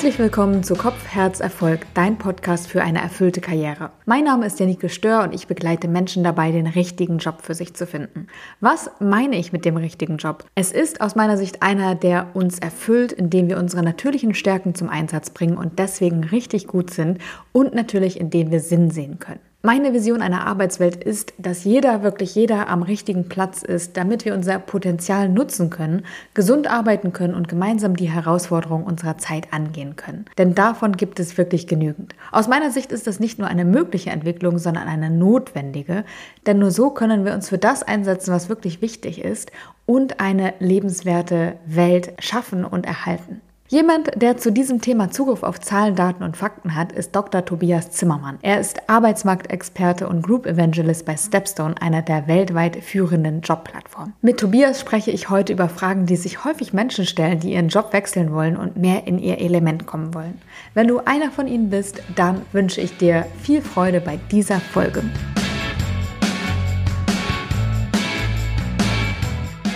Herzlich willkommen zu Kopf, Herz, Erfolg, dein Podcast für eine erfüllte Karriere. Mein Name ist Janike Stör und ich begleite Menschen dabei, den richtigen Job für sich zu finden. Was meine ich mit dem richtigen Job? Es ist aus meiner Sicht einer, der uns erfüllt, indem wir unsere natürlichen Stärken zum Einsatz bringen und deswegen richtig gut sind und natürlich indem wir Sinn sehen können. Meine Vision einer Arbeitswelt ist, dass jeder, wirklich jeder am richtigen Platz ist, damit wir unser Potenzial nutzen können, gesund arbeiten können und gemeinsam die Herausforderungen unserer Zeit angehen können. Denn davon gibt es wirklich genügend. Aus meiner Sicht ist das nicht nur eine mögliche Entwicklung, sondern eine notwendige, denn nur so können wir uns für das einsetzen, was wirklich wichtig ist und eine lebenswerte Welt schaffen und erhalten. Jemand, der zu diesem Thema Zugriff auf Zahlen, Daten und Fakten hat, ist Dr. Tobias Zimmermann. Er ist Arbeitsmarktexperte und Group Evangelist bei Stepstone, einer der weltweit führenden Jobplattformen. Mit Tobias spreche ich heute über Fragen, die sich häufig Menschen stellen, die ihren Job wechseln wollen und mehr in ihr Element kommen wollen. Wenn du einer von ihnen bist, dann wünsche ich dir viel Freude bei dieser Folge.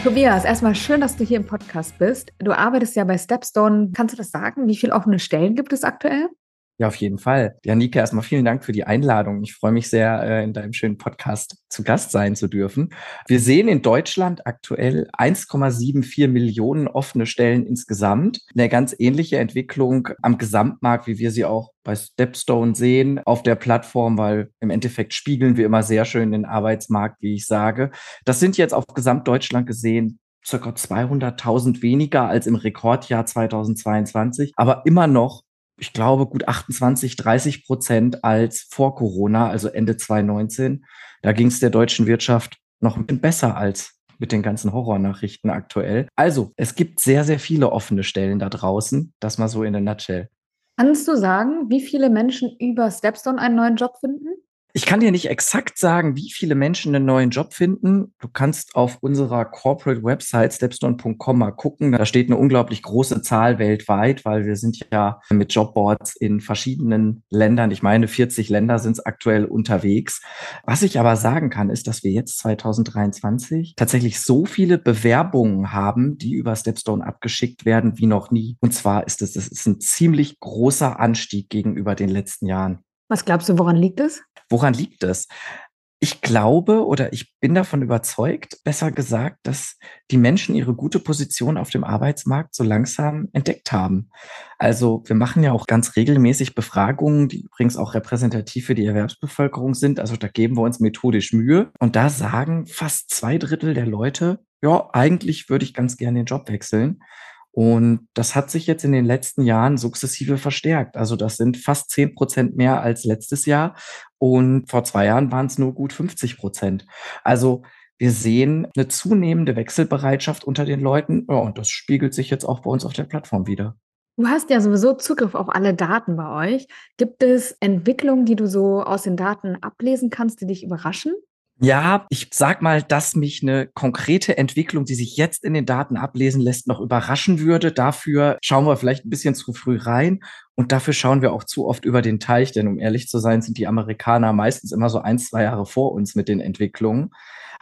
Tobias, erstmal schön, dass du hier im Podcast bist. Du arbeitest ja bei Stepstone. Kannst du das sagen? Wie viele offene Stellen gibt es aktuell? Ja, auf jeden Fall. Janika, erstmal vielen Dank für die Einladung. Ich freue mich sehr, äh, in deinem schönen Podcast zu Gast sein zu dürfen. Wir sehen in Deutschland aktuell 1,74 Millionen offene Stellen insgesamt. Eine ganz ähnliche Entwicklung am Gesamtmarkt, wie wir sie auch bei Stepstone sehen auf der Plattform, weil im Endeffekt spiegeln wir immer sehr schön den Arbeitsmarkt, wie ich sage. Das sind jetzt auf Gesamtdeutschland gesehen circa 200.000 weniger als im Rekordjahr 2022, aber immer noch ich glaube, gut 28, 30 Prozent als vor Corona, also Ende 2019. Da ging es der deutschen Wirtschaft noch ein bisschen besser als mit den ganzen Horrornachrichten aktuell. Also, es gibt sehr, sehr viele offene Stellen da draußen. Das mal so in der Nutshell. Kannst du sagen, wie viele Menschen über Stepstone einen neuen Job finden? Ich kann dir nicht exakt sagen, wie viele Menschen einen neuen Job finden. Du kannst auf unserer Corporate Website stepstone.com mal gucken. Da steht eine unglaublich große Zahl weltweit, weil wir sind ja mit Jobboards in verschiedenen Ländern, ich meine 40 Länder sind es aktuell unterwegs. Was ich aber sagen kann, ist, dass wir jetzt 2023 tatsächlich so viele Bewerbungen haben, die über Stepstone abgeschickt werden wie noch nie. Und zwar ist es, das ist ein ziemlich großer Anstieg gegenüber den letzten Jahren. Was glaubst du, woran liegt es? Woran liegt es? Ich glaube oder ich bin davon überzeugt, besser gesagt, dass die Menschen ihre gute Position auf dem Arbeitsmarkt so langsam entdeckt haben. Also wir machen ja auch ganz regelmäßig Befragungen, die übrigens auch repräsentativ für die Erwerbsbevölkerung sind. Also da geben wir uns methodisch Mühe. Und da sagen fast zwei Drittel der Leute, ja, eigentlich würde ich ganz gerne den Job wechseln. Und das hat sich jetzt in den letzten Jahren sukzessive verstärkt. Also das sind fast zehn Prozent mehr als letztes Jahr. Und vor zwei Jahren waren es nur gut 50 Prozent. Also wir sehen eine zunehmende Wechselbereitschaft unter den Leuten. Ja, und das spiegelt sich jetzt auch bei uns auf der Plattform wieder. Du hast ja sowieso Zugriff auf alle Daten bei euch. Gibt es Entwicklungen, die du so aus den Daten ablesen kannst, die dich überraschen? Ja, ich sag mal, dass mich eine konkrete Entwicklung, die sich jetzt in den Daten ablesen lässt, noch überraschen würde. Dafür schauen wir vielleicht ein bisschen zu früh rein und dafür schauen wir auch zu oft über den Teich, denn um ehrlich zu sein, sind die Amerikaner meistens immer so ein, zwei Jahre vor uns mit den Entwicklungen.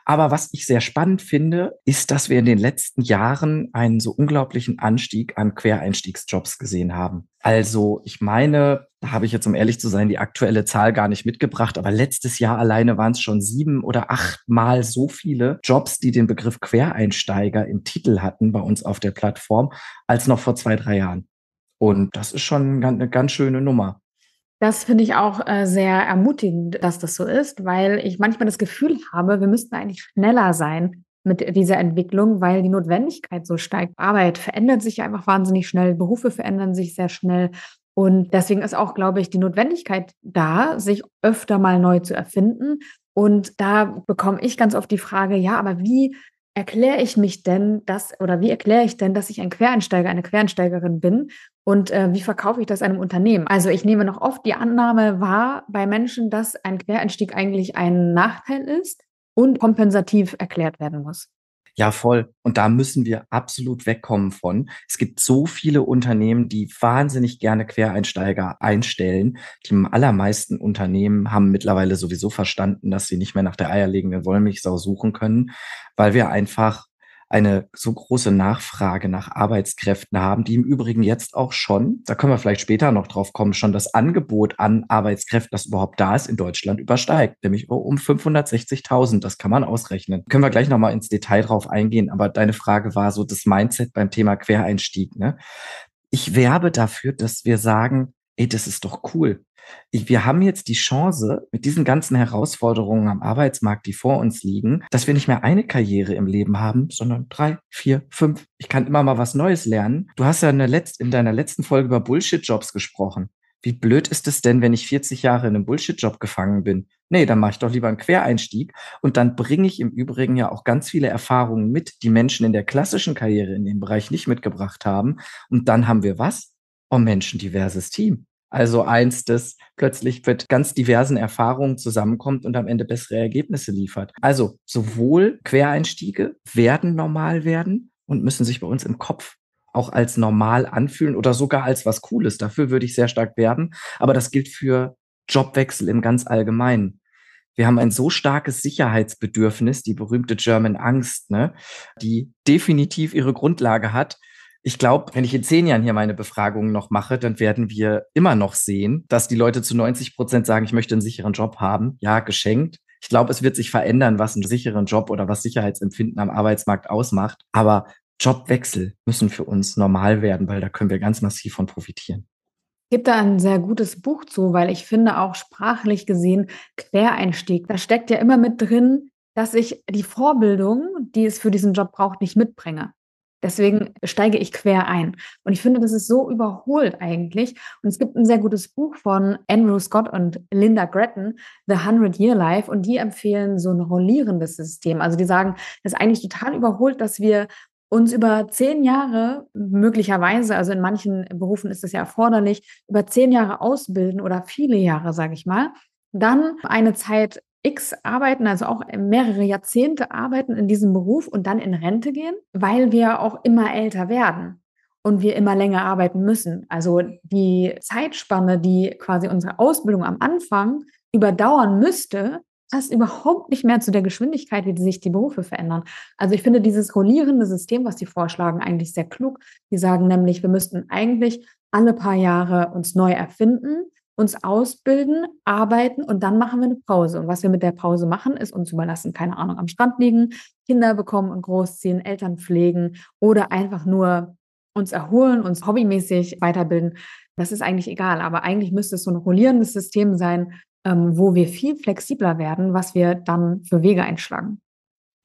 Aber was ich sehr spannend finde, ist, dass wir in den letzten Jahren einen so unglaublichen Anstieg an Quereinstiegsjobs gesehen haben. Also ich meine, da habe ich jetzt, um ehrlich zu sein, die aktuelle Zahl gar nicht mitgebracht, aber letztes Jahr alleine waren es schon sieben oder achtmal so viele Jobs, die den Begriff Quereinsteiger im Titel hatten bei uns auf der Plattform, als noch vor zwei, drei Jahren. Und das ist schon eine ganz schöne Nummer. Das finde ich auch äh, sehr ermutigend, dass das so ist, weil ich manchmal das Gefühl habe, wir müssten eigentlich schneller sein mit dieser Entwicklung, weil die Notwendigkeit so steigt. Arbeit verändert sich einfach wahnsinnig schnell, Berufe verändern sich sehr schnell. Und deswegen ist auch, glaube ich, die Notwendigkeit da, sich öfter mal neu zu erfinden. Und da bekomme ich ganz oft die Frage, ja, aber wie erkläre ich mich denn das oder wie erkläre ich denn, dass ich ein Quereinsteiger, eine Quereinsteigerin bin und äh, wie verkaufe ich das einem Unternehmen? Also ich nehme noch oft die Annahme wahr bei Menschen, dass ein Quereinstieg eigentlich ein Nachteil ist und kompensativ erklärt werden muss. Ja, voll. Und da müssen wir absolut wegkommen von. Es gibt so viele Unternehmen, die wahnsinnig gerne Quereinsteiger einstellen. Die allermeisten Unternehmen haben mittlerweile sowieso verstanden, dass sie nicht mehr nach der eierlegenden Wollmilchsau suchen können, weil wir einfach eine so große Nachfrage nach Arbeitskräften haben, die im Übrigen jetzt auch schon, da können wir vielleicht später noch drauf kommen, schon das Angebot an Arbeitskräften, das überhaupt da ist in Deutschland, übersteigt, nämlich um 560.000. Das kann man ausrechnen. Können wir gleich nochmal ins Detail drauf eingehen, aber deine Frage war so das Mindset beim Thema Quereinstieg. Ne? Ich werbe dafür, dass wir sagen, ey, das ist doch cool wir haben jetzt die Chance mit diesen ganzen Herausforderungen am Arbeitsmarkt, die vor uns liegen, dass wir nicht mehr eine Karriere im Leben haben, sondern drei, vier, fünf. Ich kann immer mal was Neues lernen. Du hast ja in, deiner letzten Folge über Bullshit-Jobs gesprochen. Wie blöd ist es denn, wenn ich 40 Jahre in einem Bullshit-Job gefangen bin? Nee, dann mache ich doch lieber einen Quereinstieg und dann bringe ich im Übrigen ja auch ganz viele Erfahrungen mit, die Menschen in der klassischen Karriere in dem Bereich nicht mitgebracht haben. Und dann haben wir was? Oh, Menschen diverses Team. Also eins, das plötzlich mit ganz diversen Erfahrungen zusammenkommt und am Ende bessere Ergebnisse liefert. Also sowohl Quereinstiege werden normal werden und müssen sich bei uns im Kopf auch als normal anfühlen oder sogar als was Cooles. Dafür würde ich sehr stark werben. Aber das gilt für Jobwechsel im ganz Allgemeinen. Wir haben ein so starkes Sicherheitsbedürfnis, die berühmte German Angst, ne, die definitiv ihre Grundlage hat ich glaube, wenn ich in zehn Jahren hier meine Befragungen noch mache, dann werden wir immer noch sehen, dass die Leute zu 90 Prozent sagen, ich möchte einen sicheren Job haben. Ja, geschenkt. Ich glaube, es wird sich verändern, was einen sicheren Job oder was Sicherheitsempfinden am Arbeitsmarkt ausmacht. Aber Jobwechsel müssen für uns normal werden, weil da können wir ganz massiv von profitieren. Es gibt da ein sehr gutes Buch zu, weil ich finde auch sprachlich gesehen Quereinstieg. Da steckt ja immer mit drin, dass ich die Vorbildung, die es für diesen Job braucht, nicht mitbringe. Deswegen steige ich quer ein. Und ich finde, das ist so überholt eigentlich. Und es gibt ein sehr gutes Buch von Andrew Scott und Linda Gretton, The Hundred Year Life. Und die empfehlen so ein rollierendes System. Also die sagen, das ist eigentlich total überholt, dass wir uns über zehn Jahre möglicherweise, also in manchen Berufen ist das ja erforderlich, über zehn Jahre ausbilden oder viele Jahre, sage ich mal, dann eine Zeit X arbeiten, also auch mehrere Jahrzehnte arbeiten in diesem Beruf und dann in Rente gehen, weil wir auch immer älter werden und wir immer länger arbeiten müssen. Also die Zeitspanne, die quasi unsere Ausbildung am Anfang überdauern müsste, passt überhaupt nicht mehr zu der Geschwindigkeit, wie sich die Berufe verändern. Also ich finde dieses rollierende System, was die vorschlagen, eigentlich sehr klug. Die sagen nämlich, wir müssten eigentlich alle paar Jahre uns neu erfinden uns ausbilden, arbeiten und dann machen wir eine Pause. Und was wir mit der Pause machen, ist uns überlassen, keine Ahnung, am Strand liegen, Kinder bekommen und großziehen, Eltern pflegen oder einfach nur uns erholen, uns hobbymäßig weiterbilden. Das ist eigentlich egal. Aber eigentlich müsste es so ein rollierendes System sein, ähm, wo wir viel flexibler werden, was wir dann für Wege einschlagen.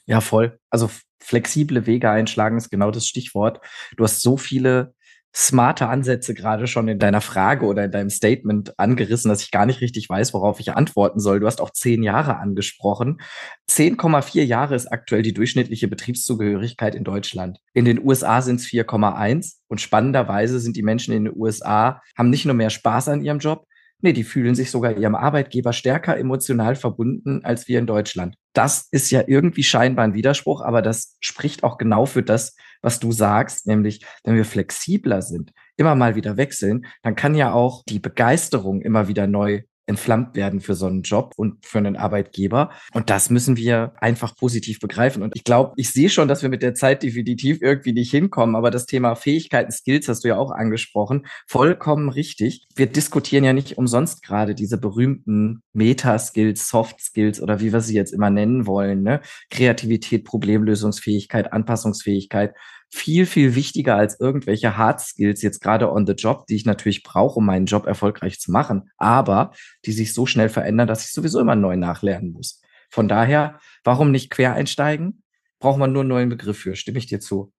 Ja, voll. Also flexible Wege einschlagen ist genau das Stichwort. Du hast so viele smarte Ansätze gerade schon in deiner Frage oder in deinem Statement angerissen, dass ich gar nicht richtig weiß, worauf ich antworten soll. Du hast auch zehn Jahre angesprochen. 10,4 Jahre ist aktuell die durchschnittliche Betriebszugehörigkeit in Deutschland. In den USA sind es 4,1 und spannenderweise sind die Menschen in den USA, haben nicht nur mehr Spaß an ihrem Job, Nee, die fühlen sich sogar ihrem Arbeitgeber stärker emotional verbunden als wir in Deutschland. Das ist ja irgendwie scheinbar ein Widerspruch, aber das spricht auch genau für das, was du sagst, nämlich wenn wir flexibler sind, immer mal wieder wechseln, dann kann ja auch die Begeisterung immer wieder neu entflammt werden für so einen Job und für einen Arbeitgeber. Und das müssen wir einfach positiv begreifen. Und ich glaube, ich sehe schon, dass wir mit der Zeit definitiv irgendwie nicht hinkommen. Aber das Thema Fähigkeiten, Skills hast du ja auch angesprochen. Vollkommen richtig. Wir diskutieren ja nicht umsonst gerade diese berühmten Meta-Skills, Soft-Skills oder wie wir sie jetzt immer nennen wollen. Ne? Kreativität, Problemlösungsfähigkeit, Anpassungsfähigkeit viel, viel wichtiger als irgendwelche Hard Skills jetzt gerade on the job, die ich natürlich brauche, um meinen Job erfolgreich zu machen, aber die sich so schnell verändern, dass ich sowieso immer neu nachlernen muss. Von daher, warum nicht quer einsteigen? Braucht man nur einen neuen Begriff für, stimme ich dir zu.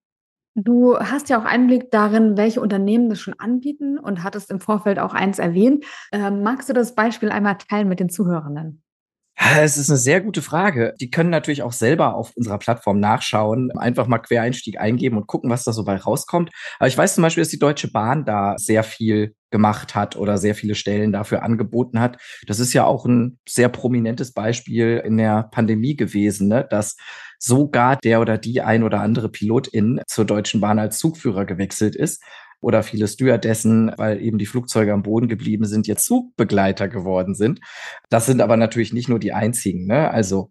Du hast ja auch Einblick darin, welche Unternehmen das schon anbieten und hattest im Vorfeld auch eins erwähnt. Ähm, magst du das Beispiel einmal teilen mit den Zuhörenden? Es ist eine sehr gute Frage. Die können natürlich auch selber auf unserer Plattform nachschauen, einfach mal Quereinstieg eingeben und gucken, was da so bei rauskommt. Aber ich weiß zum Beispiel, dass die Deutsche Bahn da sehr viel gemacht hat oder sehr viele Stellen dafür angeboten hat. Das ist ja auch ein sehr prominentes Beispiel in der Pandemie gewesen, ne? dass sogar der oder die ein oder andere Pilotin zur Deutschen Bahn als Zugführer gewechselt ist oder viele Stewardessen, weil eben die Flugzeuge am Boden geblieben sind, jetzt Zugbegleiter geworden sind. Das sind aber natürlich nicht nur die einzigen. Ne? Also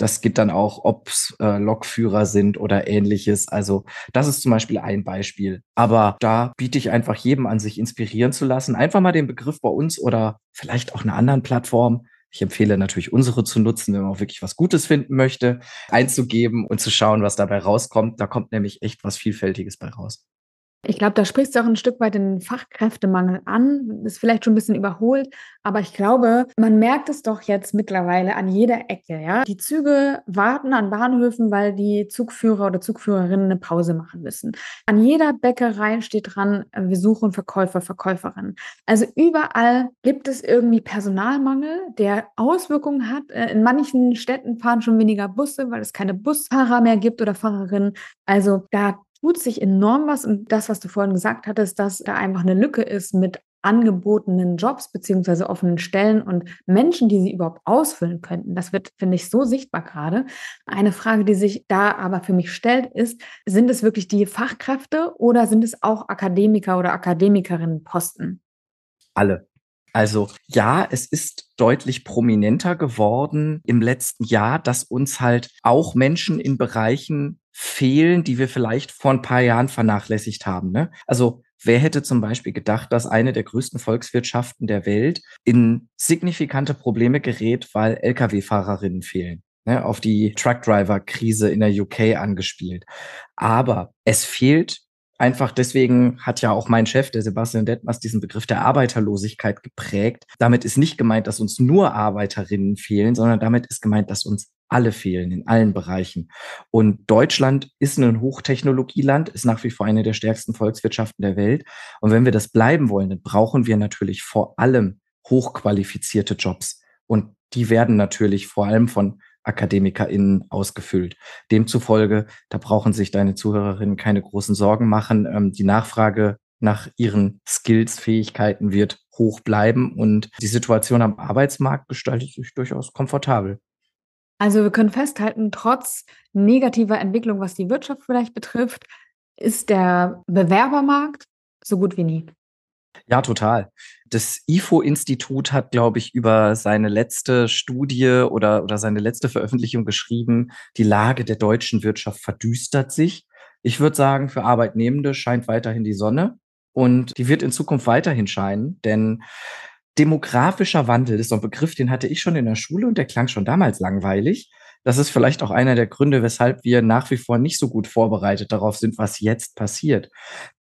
Das geht dann auch, ob es äh, Lokführer sind oder ähnliches. Also das ist zum Beispiel ein Beispiel. Aber da biete ich einfach jedem an, sich inspirieren zu lassen. Einfach mal den Begriff bei uns oder vielleicht auch einer anderen Plattform. Ich empfehle natürlich unsere zu nutzen, wenn man auch wirklich was Gutes finden möchte, einzugeben und zu schauen, was dabei rauskommt. Da kommt nämlich echt was Vielfältiges bei raus. Ich glaube, da sprichst du auch ein Stück weit den Fachkräftemangel an. Ist vielleicht schon ein bisschen überholt, aber ich glaube, man merkt es doch jetzt mittlerweile an jeder Ecke. Ja? Die Züge warten an Bahnhöfen, weil die Zugführer oder Zugführerinnen eine Pause machen müssen. An jeder Bäckerei steht dran, wir suchen Verkäufer, Verkäuferinnen. Also überall gibt es irgendwie Personalmangel, der Auswirkungen hat. Äh, in manchen Städten fahren schon weniger Busse, weil es keine Busfahrer mehr gibt oder Fahrerinnen. Also da tut sich enorm was. Und das, was du vorhin gesagt hattest, dass da einfach eine Lücke ist mit angebotenen Jobs beziehungsweise offenen Stellen und Menschen, die sie überhaupt ausfüllen könnten. Das wird, finde ich, so sichtbar gerade. Eine Frage, die sich da aber für mich stellt, ist, sind es wirklich die Fachkräfte oder sind es auch Akademiker oder Akademikerinnen Posten? Alle. Also ja, es ist deutlich prominenter geworden im letzten Jahr, dass uns halt auch Menschen in Bereichen fehlen, die wir vielleicht vor ein paar Jahren vernachlässigt haben. Ne? Also wer hätte zum Beispiel gedacht, dass eine der größten Volkswirtschaften der Welt in signifikante Probleme gerät, weil Lkw-Fahrerinnen fehlen? Ne? Auf die Truckdriver-Krise in der UK angespielt. Aber es fehlt Einfach deswegen hat ja auch mein Chef, der Sebastian Detmers, diesen Begriff der Arbeiterlosigkeit geprägt. Damit ist nicht gemeint, dass uns nur Arbeiterinnen fehlen, sondern damit ist gemeint, dass uns alle fehlen in allen Bereichen. Und Deutschland ist ein Hochtechnologieland, ist nach wie vor eine der stärksten Volkswirtschaften der Welt. Und wenn wir das bleiben wollen, dann brauchen wir natürlich vor allem hochqualifizierte Jobs. Und die werden natürlich vor allem von AkademikerInnen ausgefüllt. Demzufolge, da brauchen sich deine Zuhörerinnen keine großen Sorgen machen. Ähm, die Nachfrage nach ihren Skills, Fähigkeiten wird hoch bleiben und die Situation am Arbeitsmarkt gestaltet sich durchaus komfortabel. Also wir können festhalten, trotz negativer Entwicklung, was die Wirtschaft vielleicht betrifft, ist der Bewerbermarkt so gut wie nie. Ja, total. Das IFO-Institut hat, glaube ich, über seine letzte Studie oder, oder seine letzte Veröffentlichung geschrieben, die Lage der deutschen Wirtschaft verdüstert sich. Ich würde sagen, für Arbeitnehmende scheint weiterhin die Sonne und die wird in Zukunft weiterhin scheinen, denn demografischer Wandel ist so ein Begriff, den hatte ich schon in der Schule und der klang schon damals langweilig. Das ist vielleicht auch einer der Gründe, weshalb wir nach wie vor nicht so gut vorbereitet darauf sind, was jetzt passiert.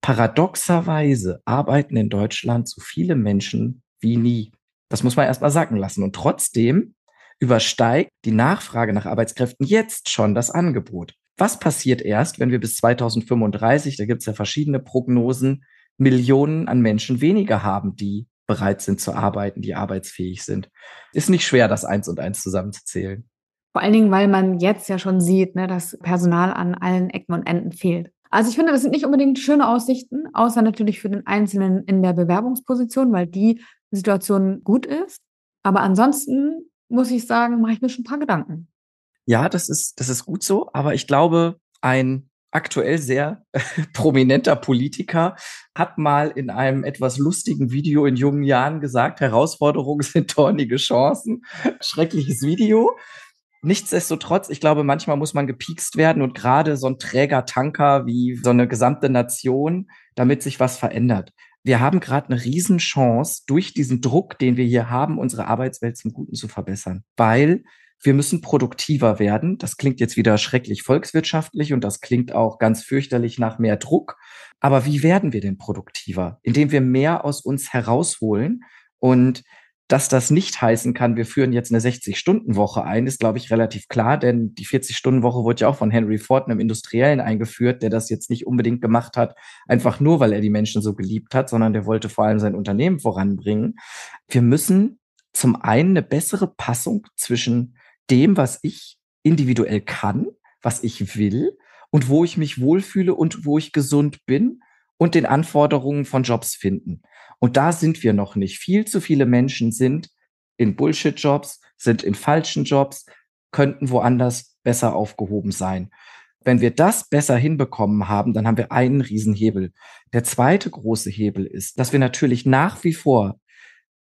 Paradoxerweise arbeiten in Deutschland so viele Menschen wie nie. Das muss man erstmal sacken lassen. Und trotzdem übersteigt die Nachfrage nach Arbeitskräften jetzt schon das Angebot. Was passiert erst, wenn wir bis 2035, da gibt es ja verschiedene Prognosen, Millionen an Menschen weniger haben, die bereit sind zu arbeiten, die arbeitsfähig sind? Ist nicht schwer, das eins und eins zusammenzuzählen. Vor allen Dingen, weil man jetzt ja schon sieht, ne, dass Personal an allen Ecken und Enden fehlt. Also ich finde, das sind nicht unbedingt schöne Aussichten, außer natürlich für den Einzelnen in der Bewerbungsposition, weil die Situation gut ist. Aber ansonsten muss ich sagen, mache ich mir schon ein paar Gedanken. Ja, das ist, das ist gut so. Aber ich glaube, ein aktuell sehr prominenter Politiker hat mal in einem etwas lustigen Video in jungen Jahren gesagt, Herausforderungen sind dornige Chancen. Schreckliches Video. Nichtsdestotrotz, ich glaube, manchmal muss man gepiekst werden und gerade so ein träger Tanker wie so eine gesamte Nation, damit sich was verändert. Wir haben gerade eine Riesenchance, durch diesen Druck, den wir hier haben, unsere Arbeitswelt zum Guten zu verbessern. Weil wir müssen produktiver werden. Das klingt jetzt wieder schrecklich volkswirtschaftlich und das klingt auch ganz fürchterlich nach mehr Druck. Aber wie werden wir denn produktiver? Indem wir mehr aus uns herausholen und dass das nicht heißen kann, wir führen jetzt eine 60-Stunden-Woche ein, ist, glaube ich, relativ klar, denn die 40-Stunden-Woche wurde ja auch von Henry Ford, einem Industriellen, eingeführt, der das jetzt nicht unbedingt gemacht hat, einfach nur, weil er die Menschen so geliebt hat, sondern der wollte vor allem sein Unternehmen voranbringen. Wir müssen zum einen eine bessere Passung zwischen dem, was ich individuell kann, was ich will und wo ich mich wohlfühle und wo ich gesund bin und den Anforderungen von Jobs finden. Und da sind wir noch nicht. Viel zu viele Menschen sind in Bullshit-Jobs, sind in falschen Jobs, könnten woanders besser aufgehoben sein. Wenn wir das besser hinbekommen haben, dann haben wir einen Riesenhebel. Der zweite große Hebel ist, dass wir natürlich nach wie vor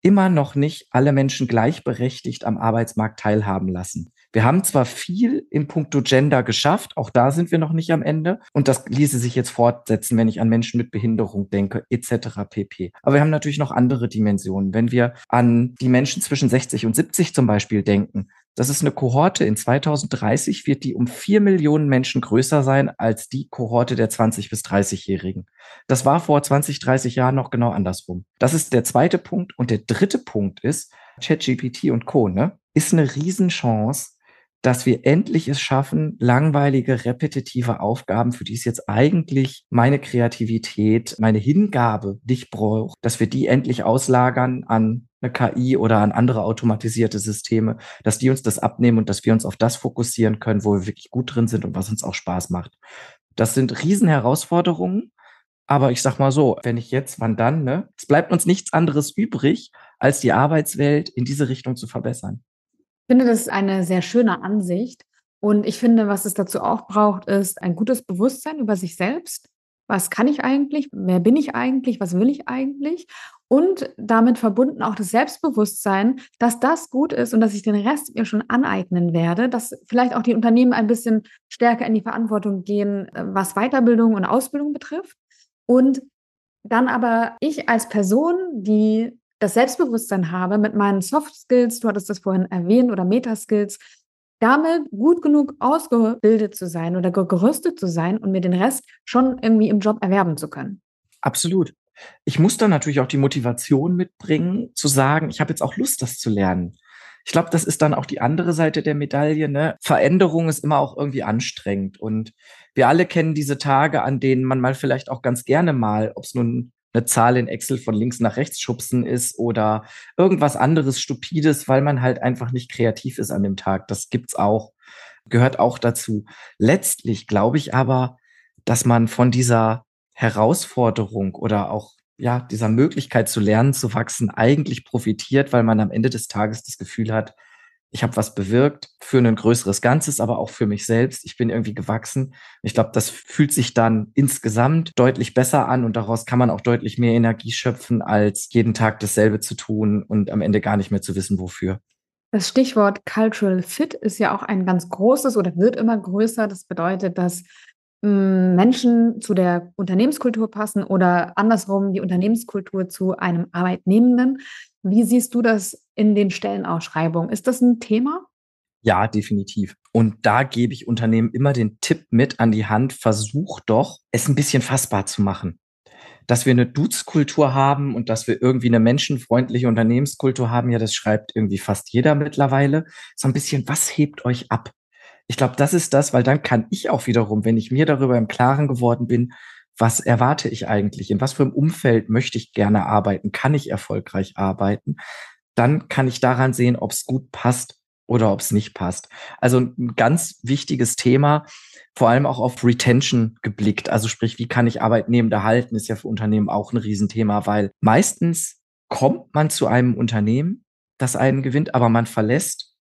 immer noch nicht alle Menschen gleichberechtigt am Arbeitsmarkt teilhaben lassen. Wir haben zwar viel in puncto Gender geschafft, auch da sind wir noch nicht am Ende. Und das ließe sich jetzt fortsetzen, wenn ich an Menschen mit Behinderung denke, etc. pp. Aber wir haben natürlich noch andere Dimensionen. Wenn wir an die Menschen zwischen 60 und 70 zum Beispiel denken, das ist eine Kohorte. In 2030 wird die um vier Millionen Menschen größer sein als die Kohorte der 20 bis 30-Jährigen. Das war vor 20, 30 Jahren noch genau andersrum. Das ist der zweite Punkt. Und der dritte Punkt ist, ChatGPT und Co. Ne, ist eine Riesenchance, dass wir endlich es schaffen, langweilige, repetitive Aufgaben, für die es jetzt eigentlich meine Kreativität, meine Hingabe nicht braucht, dass wir die endlich auslagern an eine KI oder an andere automatisierte Systeme, dass die uns das abnehmen und dass wir uns auf das fokussieren können, wo wir wirklich gut drin sind und was uns auch Spaß macht. Das sind Riesenherausforderungen. Aber ich sag mal so, wenn ich jetzt, wann dann, ne? Es bleibt uns nichts anderes übrig, als die Arbeitswelt in diese Richtung zu verbessern. Ich finde, das ist eine sehr schöne Ansicht. Und ich finde, was es dazu auch braucht, ist ein gutes Bewusstsein über sich selbst. Was kann ich eigentlich? Wer bin ich eigentlich? Was will ich eigentlich? Und damit verbunden auch das Selbstbewusstsein, dass das gut ist und dass ich den Rest mir schon aneignen werde, dass vielleicht auch die Unternehmen ein bisschen stärker in die Verantwortung gehen, äh, was Weiterbildung und Ausbildung betrifft. Und dann aber ich als Person, die das Selbstbewusstsein habe mit meinen Soft Skills, du hattest das vorhin erwähnt, oder Metaskills, damit gut genug ausgebildet zu sein oder gerüstet zu sein und mir den Rest schon irgendwie im Job erwerben zu können. Absolut. Ich muss dann natürlich auch die Motivation mitbringen, zu sagen, ich habe jetzt auch Lust, das zu lernen. Ich glaube, das ist dann auch die andere Seite der Medaille. Ne? Veränderung ist immer auch irgendwie anstrengend. Und wir alle kennen diese Tage, an denen man mal vielleicht auch ganz gerne mal, ob es nun eine Zahl in Excel von links nach rechts schubsen ist oder irgendwas anderes Stupides, weil man halt einfach nicht kreativ ist an dem Tag. Das gibt's auch, gehört auch dazu. Letztlich glaube ich aber, dass man von dieser Herausforderung oder auch ja, dieser Möglichkeit zu lernen, zu wachsen, eigentlich profitiert, weil man am Ende des Tages das Gefühl hat, ich habe was bewirkt für ein größeres Ganzes, aber auch für mich selbst. Ich bin irgendwie gewachsen. Ich glaube, das fühlt sich dann insgesamt deutlich besser an und daraus kann man auch deutlich mehr Energie schöpfen, als jeden Tag dasselbe zu tun und am Ende gar nicht mehr zu wissen, wofür. Das Stichwort Cultural Fit ist ja auch ein ganz großes oder wird immer größer. Das bedeutet, dass hm, Menschen zu der Unternehmenskultur passen oder andersrum die Unternehmenskultur zu einem Arbeitnehmenden. Wie siehst du das in den Stellenausschreibungen? Ist das ein Thema? Ja, definitiv. Und da gebe ich Unternehmen immer den Tipp mit an die Hand, versuch doch, es ein bisschen fassbar zu machen. Dass wir eine Dudes-Kultur haben und dass wir irgendwie eine menschenfreundliche Unternehmenskultur haben, ja, das schreibt irgendwie fast jeder mittlerweile. So ein bisschen, was hebt euch ab? Ich glaube, das ist das, weil dann kann ich auch wiederum, wenn ich mir darüber im Klaren geworden bin, was erwarte ich eigentlich? In was für einem Umfeld möchte ich gerne arbeiten? Kann ich erfolgreich arbeiten? Dann kann ich daran sehen, ob es gut passt oder ob es nicht passt. Also ein ganz wichtiges Thema, vor allem auch auf Retention geblickt. Also sprich, wie kann ich Arbeitnehmende halten, ist ja für Unternehmen auch ein Riesenthema, weil meistens kommt man zu einem Unternehmen, das einen gewinnt, aber man verlässt.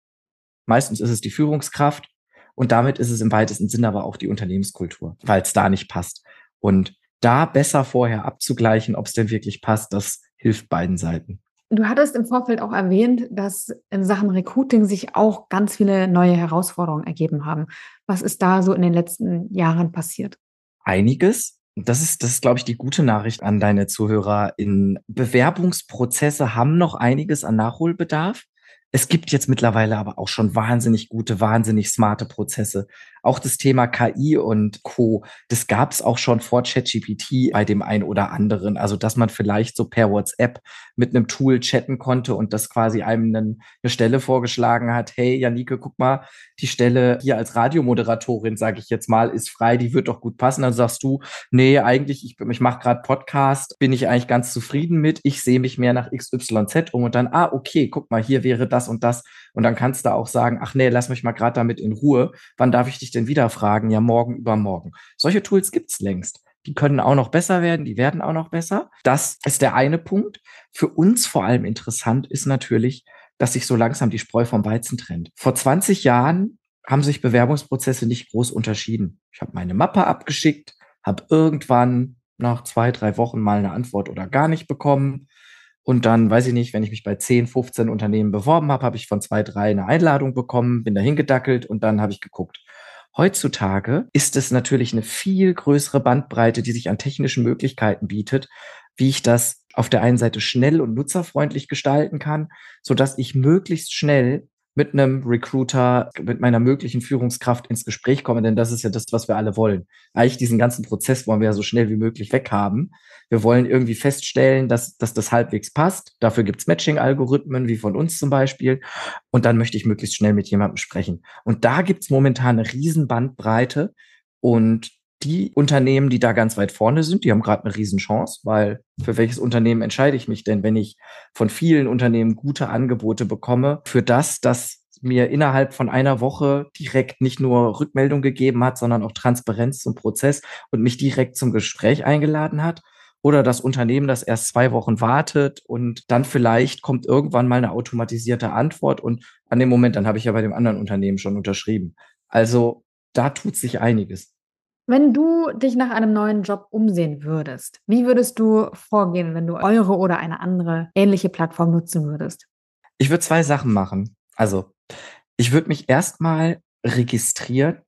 Meistens ist es die Führungskraft und damit ist es im weitesten Sinne aber auch die Unternehmenskultur, weil es da nicht passt. Und da besser vorher abzugleichen, ob es denn wirklich passt, das hilft beiden Seiten. Du hattest im Vorfeld auch erwähnt, dass in Sachen Recruiting sich auch ganz viele neue Herausforderungen ergeben haben. Was ist da so in den letzten Jahren passiert? Einiges. Das ist, das ist, glaube ich, die gute Nachricht an deine Zuhörer. In Bewerbungsprozesse haben noch einiges an Nachholbedarf. Es gibt jetzt mittlerweile aber auch schon wahnsinnig gute, wahnsinnig smarte Prozesse. Auch das Thema KI und Co., das gab es auch schon vor ChatGPT bei dem einen oder anderen. Also, dass man vielleicht so per WhatsApp mit einem Tool chatten konnte und das quasi einem eine Stelle vorgeschlagen hat. Hey, Janike, guck mal, die Stelle hier als Radiomoderatorin, sage ich jetzt mal, ist frei, die wird doch gut passen. Dann sagst du, nee, eigentlich, ich, ich mache gerade Podcast, bin ich eigentlich ganz zufrieden mit. Ich sehe mich mehr nach XYZ um und dann, ah, okay, guck mal, hier wäre das und das. Und dann kannst du auch sagen, ach nee, lass mich mal gerade damit in Ruhe. Wann darf ich dich denn wieder fragen? Ja, morgen, übermorgen. Solche Tools gibt's längst. Die können auch noch besser werden, die werden auch noch besser. Das ist der eine Punkt. Für uns vor allem interessant ist natürlich, dass sich so langsam die Spreu vom Weizen trennt. Vor 20 Jahren haben sich Bewerbungsprozesse nicht groß unterschieden. Ich habe meine Mappe abgeschickt, habe irgendwann nach zwei, drei Wochen mal eine Antwort oder gar nicht bekommen. Und dann, weiß ich nicht, wenn ich mich bei 10, 15 Unternehmen beworben habe, habe ich von zwei, drei eine Einladung bekommen, bin da hingedackelt und dann habe ich geguckt. Heutzutage ist es natürlich eine viel größere Bandbreite, die sich an technischen Möglichkeiten bietet, wie ich das auf der einen Seite schnell und nutzerfreundlich gestalten kann, so dass ich möglichst schnell mit einem Recruiter, mit meiner möglichen Führungskraft ins Gespräch komme, denn das ist ja das, was wir alle wollen. Eigentlich diesen ganzen Prozess wollen wir ja so schnell wie möglich weghaben. Wir wollen irgendwie feststellen, dass, dass das halbwegs passt. Dafür gibt's Matching-Algorithmen, wie von uns zum Beispiel. Und dann möchte ich möglichst schnell mit jemandem sprechen. Und da gibt's momentan eine Riesenbandbreite. Und die Unternehmen, die da ganz weit vorne sind, die haben gerade eine Riesenchance, weil für welches Unternehmen entscheide ich mich denn, wenn ich von vielen Unternehmen gute Angebote bekomme, für das, das mir innerhalb von einer Woche direkt nicht nur Rückmeldung gegeben hat, sondern auch Transparenz zum Prozess und mich direkt zum Gespräch eingeladen hat. Oder das Unternehmen, das erst zwei Wochen wartet und dann vielleicht kommt irgendwann mal eine automatisierte Antwort und an dem Moment, dann habe ich ja bei dem anderen Unternehmen schon unterschrieben. Also da tut sich einiges. Wenn du dich nach einem neuen Job umsehen würdest, wie würdest du vorgehen, wenn du eure oder eine andere ähnliche Plattform nutzen würdest? Ich würde zwei Sachen machen. Also, ich würde mich erstmal registrieren.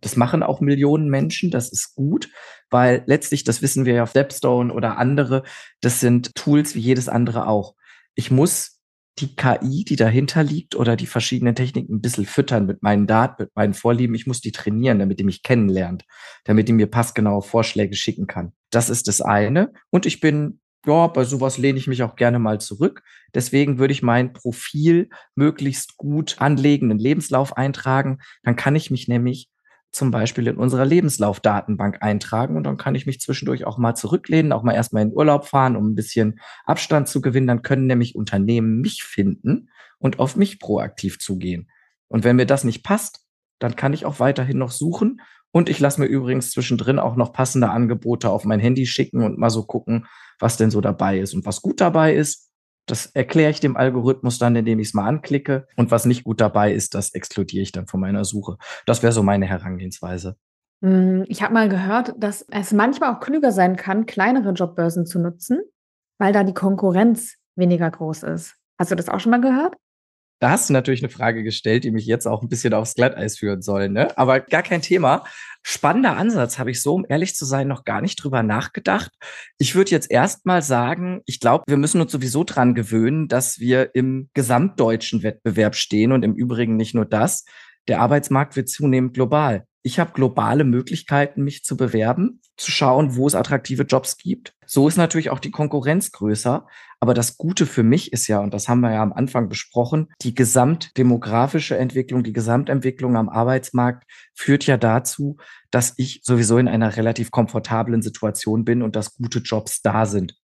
Das machen auch Millionen Menschen. Das ist gut, weil letztlich, das wissen wir ja auf Stepstone oder andere, das sind Tools wie jedes andere auch. Ich muss die KI, die dahinter liegt oder die verschiedenen Techniken ein bisschen füttern mit meinen Daten, mit meinen Vorlieben. Ich muss die trainieren, damit die mich kennenlernt, damit die mir passgenaue Vorschläge schicken kann. Das ist das eine. Und ich bin, ja, bei sowas lehne ich mich auch gerne mal zurück. Deswegen würde ich mein Profil möglichst gut anlegen, einen Lebenslauf eintragen. Dann kann ich mich nämlich zum Beispiel in unserer Lebenslaufdatenbank eintragen und dann kann ich mich zwischendurch auch mal zurücklehnen, auch mal erstmal in Urlaub fahren, um ein bisschen Abstand zu gewinnen. Dann können nämlich Unternehmen mich finden und auf mich proaktiv zugehen. Und wenn mir das nicht passt, dann kann ich auch weiterhin noch suchen. Und ich lasse mir übrigens zwischendrin auch noch passende Angebote auf mein Handy schicken und mal so gucken, was denn so dabei ist. Und was gut dabei ist, das erkläre ich dem Algorithmus dann, indem ich es mal anklicke. Und was nicht gut dabei ist, das exkludiere ich dann von meiner Suche. Das wäre so meine Herangehensweise. Hm, ich habe mal gehört, dass es manchmal auch klüger sein kann, kleinere Jobbörsen zu nutzen, weil da die Konkurrenz weniger groß ist. Hast du das auch schon mal gehört? Da hast du natürlich eine Frage gestellt, die mich jetzt auch ein bisschen aufs Glatteis führen soll, ne? Aber gar kein Thema. Spannender Ansatz, habe ich so, um ehrlich zu sein, noch gar nicht drüber nachgedacht. Ich würde jetzt erst mal sagen, ich glaube, wir müssen uns sowieso dran gewöhnen, dass wir im gesamtdeutschen Wettbewerb stehen und im Übrigen nicht nur das. Der Arbeitsmarkt wird zunehmend global. Ich habe globale Möglichkeiten, mich zu bewerben, zu schauen, wo es attraktive Jobs gibt. So ist natürlich auch die Konkurrenz größer. Aber das Gute für mich ist ja, und das haben wir ja am Anfang besprochen, die gesamtdemografische Entwicklung, die Gesamtentwicklung am Arbeitsmarkt führt ja dazu, dass ich sowieso in einer relativ komfortablen Situation bin und dass gute Jobs da sind.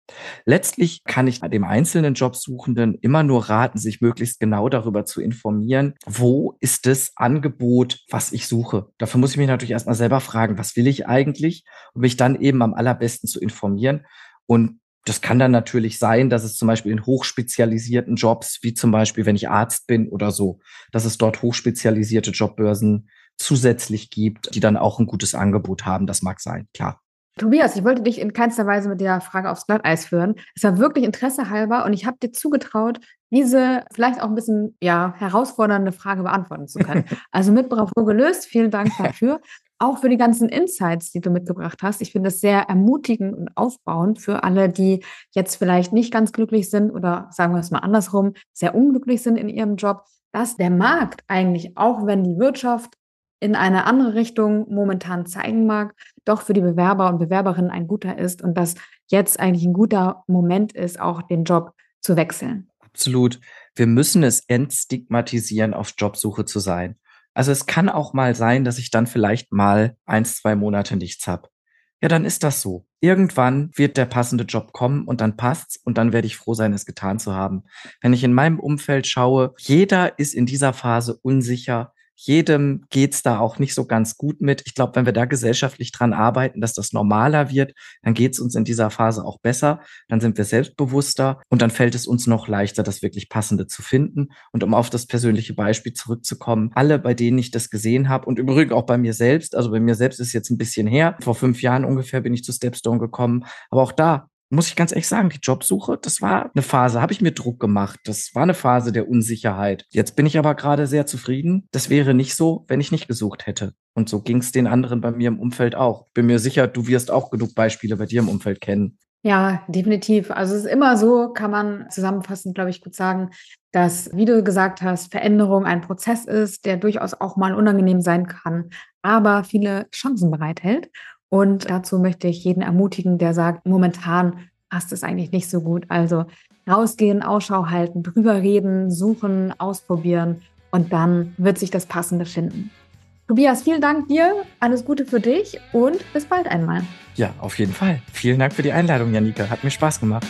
Letztlich kann ich dem einzelnen Jobsuchenden immer nur raten, sich möglichst genau darüber zu informieren, wo ist das Angebot, was ich suche. Dafür muss ich mich natürlich erstmal selber fragen, was will ich eigentlich, um mich dann eben am allerbesten zu informieren. Und das kann dann natürlich sein, dass es zum Beispiel in hochspezialisierten Jobs, wie zum Beispiel, wenn ich Arzt bin oder so, dass es dort hochspezialisierte Jobbörsen zusätzlich gibt, die dann auch ein gutes Angebot haben. Das mag sein, klar. Tobias, ich wollte dich in keinster Weise mit der Frage aufs Glatteis führen. Es war wirklich Interesse halber und ich habe dir zugetraut, diese vielleicht auch ein bisschen ja, herausfordernde Frage beantworten zu können. Also mit Bravo gelöst. Vielen Dank dafür. Auch für die ganzen Insights, die du mitgebracht hast. Ich finde es sehr ermutigend und aufbauend für alle, die jetzt vielleicht nicht ganz glücklich sind oder sagen wir es mal andersrum, sehr unglücklich sind in ihrem Job, dass der Markt eigentlich, auch wenn die Wirtschaft in eine andere Richtung momentan zeigen mag, doch für die Bewerber und Bewerberinnen ein guter ist und dass jetzt eigentlich ein guter Moment ist, auch den Job zu wechseln. Absolut. Wir müssen es entstigmatisieren, auf Jobsuche zu sein. Also es kann auch mal sein, dass ich dann vielleicht mal eins, zwei Monate nichts habe. Ja, dann ist das so. Irgendwann wird der passende Job kommen und dann passt's und dann werde ich froh sein, es getan zu haben. Wenn ich in meinem Umfeld schaue, jeder ist in dieser Phase unsicher, jedem geht's da auch nicht so ganz gut mit. Ich glaube, wenn wir da gesellschaftlich dran arbeiten, dass das normaler wird, dann geht's uns in dieser Phase auch besser. Dann sind wir selbstbewusster und dann fällt es uns noch leichter, das wirklich Passende zu finden. Und um auf das persönliche Beispiel zurückzukommen, alle, bei denen ich das gesehen habe und übrigens auch bei mir selbst, also bei mir selbst ist jetzt ein bisschen her, vor fünf Jahren ungefähr bin ich zu Stepstone gekommen, aber auch da muss ich ganz ehrlich sagen, die Jobsuche, das war eine Phase, habe ich mir Druck gemacht. Das war eine Phase der Unsicherheit. Jetzt bin ich aber gerade sehr zufrieden. Das wäre nicht so, wenn ich nicht gesucht hätte. Und so ging es den anderen bei mir im Umfeld auch. Bin mir sicher, du wirst auch genug Beispiele bei dir im Umfeld kennen. Ja, definitiv. Also es ist immer so, kann man zusammenfassend, glaube ich, gut sagen, dass, wie du gesagt hast, Veränderung ein Prozess ist, der durchaus auch mal unangenehm sein kann, aber viele Chancen bereithält. Und dazu möchte ich jeden ermutigen, der sagt, momentan passt es eigentlich nicht so gut. Also rausgehen, Ausschau halten, drüber reden, suchen, ausprobieren und dann wird sich das Passende finden. Tobias, vielen Dank dir, alles Gute für dich und bis bald einmal. Ja, auf jeden Fall. Vielen Dank für die Einladung, Janika. Hat mir Spaß gemacht.